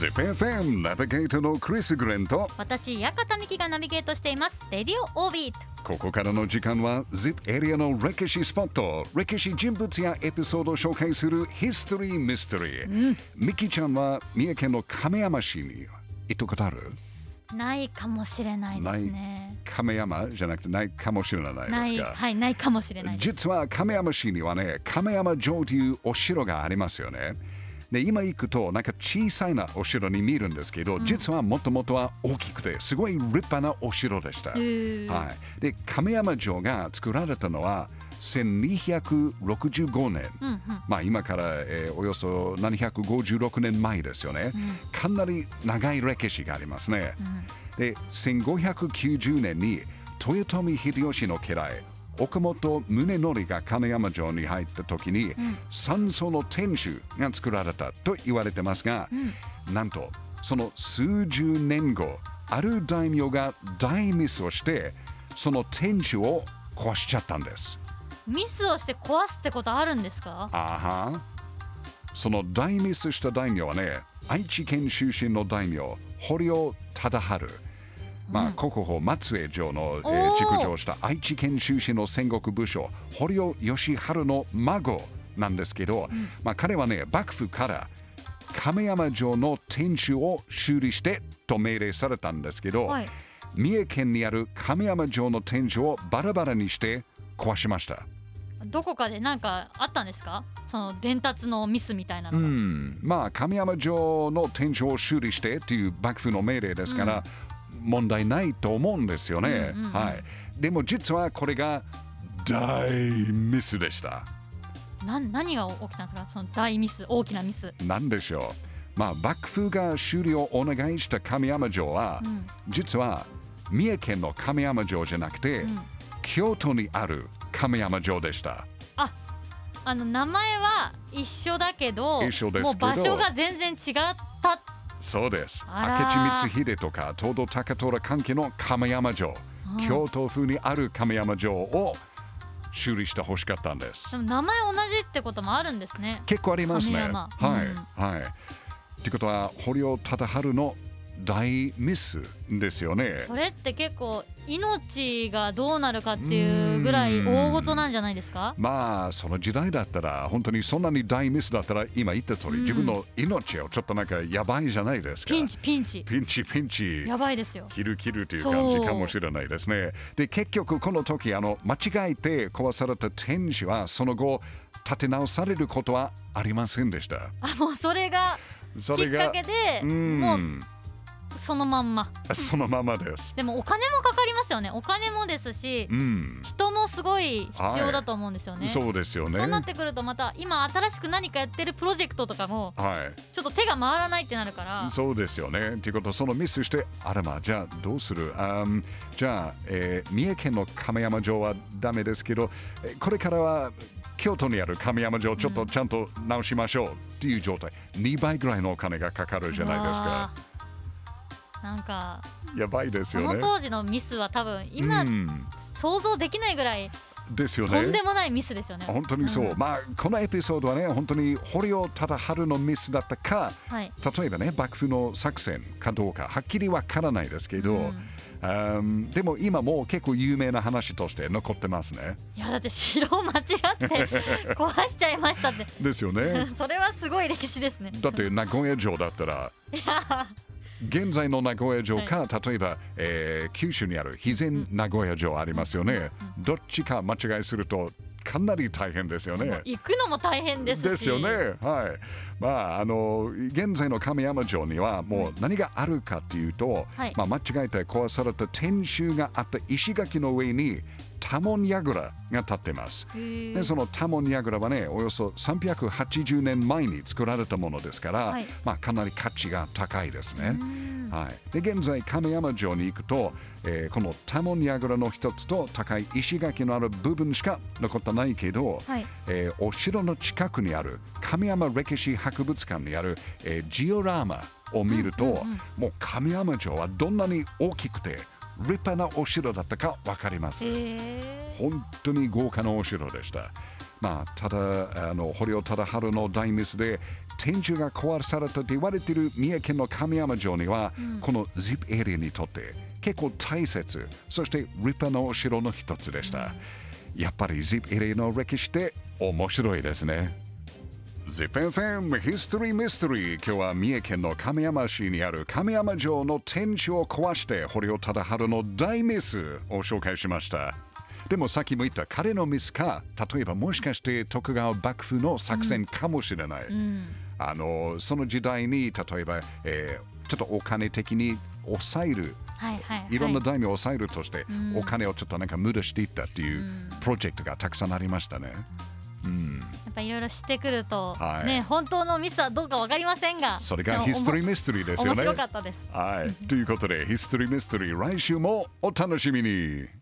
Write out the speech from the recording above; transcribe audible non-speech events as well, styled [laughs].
ZIPFM ナビゲーターのクリス・グレンと私、館美希がナビゲートしています。レディオオービート。ここからの時間は ZIP エリアの歴史スポット歴史人物やエピソードを紹介するヒストリー・ミステリー、ミキちゃんは三重県の亀山市に行ったことある？ないかもしれないですね。亀山じゃなくてないかもしれないですか？はい、ないかもしれない。実は亀山市にはね亀山城というお城がありますよねで今行くとなんか小さいなお城に見えるんですけど、実はもともとは大きくてすごい立派なお城でした、はい、で亀山城が作られたのは1265年、うんうん。まあ、今から、えーおよそ756年前ですよね、かなり長い歴史がありますね、で1590年に豊臣秀吉の家来岡本宗則が金山城に入った時に、三層の天守が作られたと言われてますが、なんとその数十年後ある大名が大ミスをしてその天守を壊しちゃったんです。ミスをして壊すってことあるんですか？あは。その大ミスした大名はね愛知県出身の大名堀尾忠治まあ、国宝松江城の、えー築城した愛知県出身の戦国武将堀尾義治の孫なんですけど、まあ、彼はね幕府から亀山城の天守を修理してと命令されたんですけど、はい。三重県にある亀山城の天守をバラバラにして壊しました。どこかでなんかあったんですか？その伝達のミスみたいなうのが。ん、まあ亀山城の天守を修理してっていう幕府の命令ですから、問題ないと思うんですよね、うんうんうんはい。でも実はこれが大ミスでした。なん何が起きたんですか？その大ミス、大きなミス。なんでしょう。まあ幕府が修理をお願いした亀山城は、うん実は三重県の亀山城じゃなくて、うん京都にある亀山城でした。あの名前は一緒だけど、もう場所が全然違った。そうです。明智光秀とか東堂高虎関係の亀山城、うん京都風にある亀山城を修理してほしかったんですで。も名前同じってこともあるんですね。結構ありますね。はい、うんはい。ってことは堀尾忠治の大ミスですよね。それって結構命がどうなるかっていうぐらい大事なんじゃないですか？まあその時代だったら本当にそんなに大ミスだったら今言った通り、うん自分の命をちょっとなんかやばいじゃないですか。ピンチピンチピンチピンチ。やばいですよ切る切るという感じかもしれないですね。で結局この時あの間違えて壊された天守はその後建て直されることはありませんでした。あもうそれがきっかけでうんもうそのまんま。[laughs] そのままです。でもお金もかかりますよね。お金もですしうん、人もすごい必要だと思うんですよね、そうですよね。そうなってくるとまた今新しく何かやってるプロジェクトとかもはちょっと手が回らないってなるから。い、そうですよね。ということそのミスして、あらまあ、じゃあどうする？あーじゃあ、えー三重県の亀山城はダメですけど、えーこれからは京都にある亀山城ちょっとちゃんと直しましょうっていう状態、2倍ぐらいのお金がかかるじゃないですか。なんかやばいですよね。その当時のミスは多分今うん想像できないぐらいですよとんでね。もないミスですよね。本当にそう、んまあこのエピソードはね本当に堀尾忠治のミスだったかはい。例えばね幕府の作戦かどうかはっきりわからないですけど、うんあーでも今もう結構有名な話として残ってますね。いやだって城を間違って [laughs] 壊しちゃいましたってですよね。[laughs] それはすごい歴史ですね。だって名古屋城だったら現在の名古屋城か、例えば、えー九州にある肥前名古屋城ありますよね。どっちか間違いするとかなり大変ですよね。行くのも大変ですし。ですよね。はい。まあ、あの、現在の亀山城にはもう何があるかっていうと、はいまあ、間違えて壊された天守があった石垣の上に多聞櫓が立っています。でその多聞櫓はね、およそ380年前に作られたものですから、はいまあ、かなり価値が高いですね。うんはい、で現在亀山城に行くと、えーこの多聞櫓の一つと高い石垣のある部分しか残ってないけど、はい。えーお城の近くにある亀山歴史博物館にある、えージオラマを見ると、もう亀山城はどんなに大きくて立派なお城だったか分かります。へ本当に豪華なお城でした。まあ、ただ、あの堀尾忠治の大ミスで天守が壊されたと言われている三重県の神山城には、うん。この ZIP エリアにとって結構大切そして立派なお城の一つでした、やっぱり ZIP エリアの歴史って面白いですね ZIPFM History Mystery 今日は三重県の亀山市にある亀山城の天守を壊して堀尾忠治の大ミスを紹介しました。でもさっきも言った彼のミスか。例えばもしかして徳川幕府の作戦かもしれない、うん。あのその時代に例えば、えーちょっとお金的に抑える。はいはいはい。いろんな大名を抑えるとして、うん。お金をちょっとなんか無駄していったっていううん。プロジェクトがたくさんありましたね。うん、やっぱいろいろ知ってくると、はいね本当のミスはどうかわかりませんがそれがヒストリーミステリーですよね面白。かったですはい、ということでヒストリーミステリー来週もお楽しみに。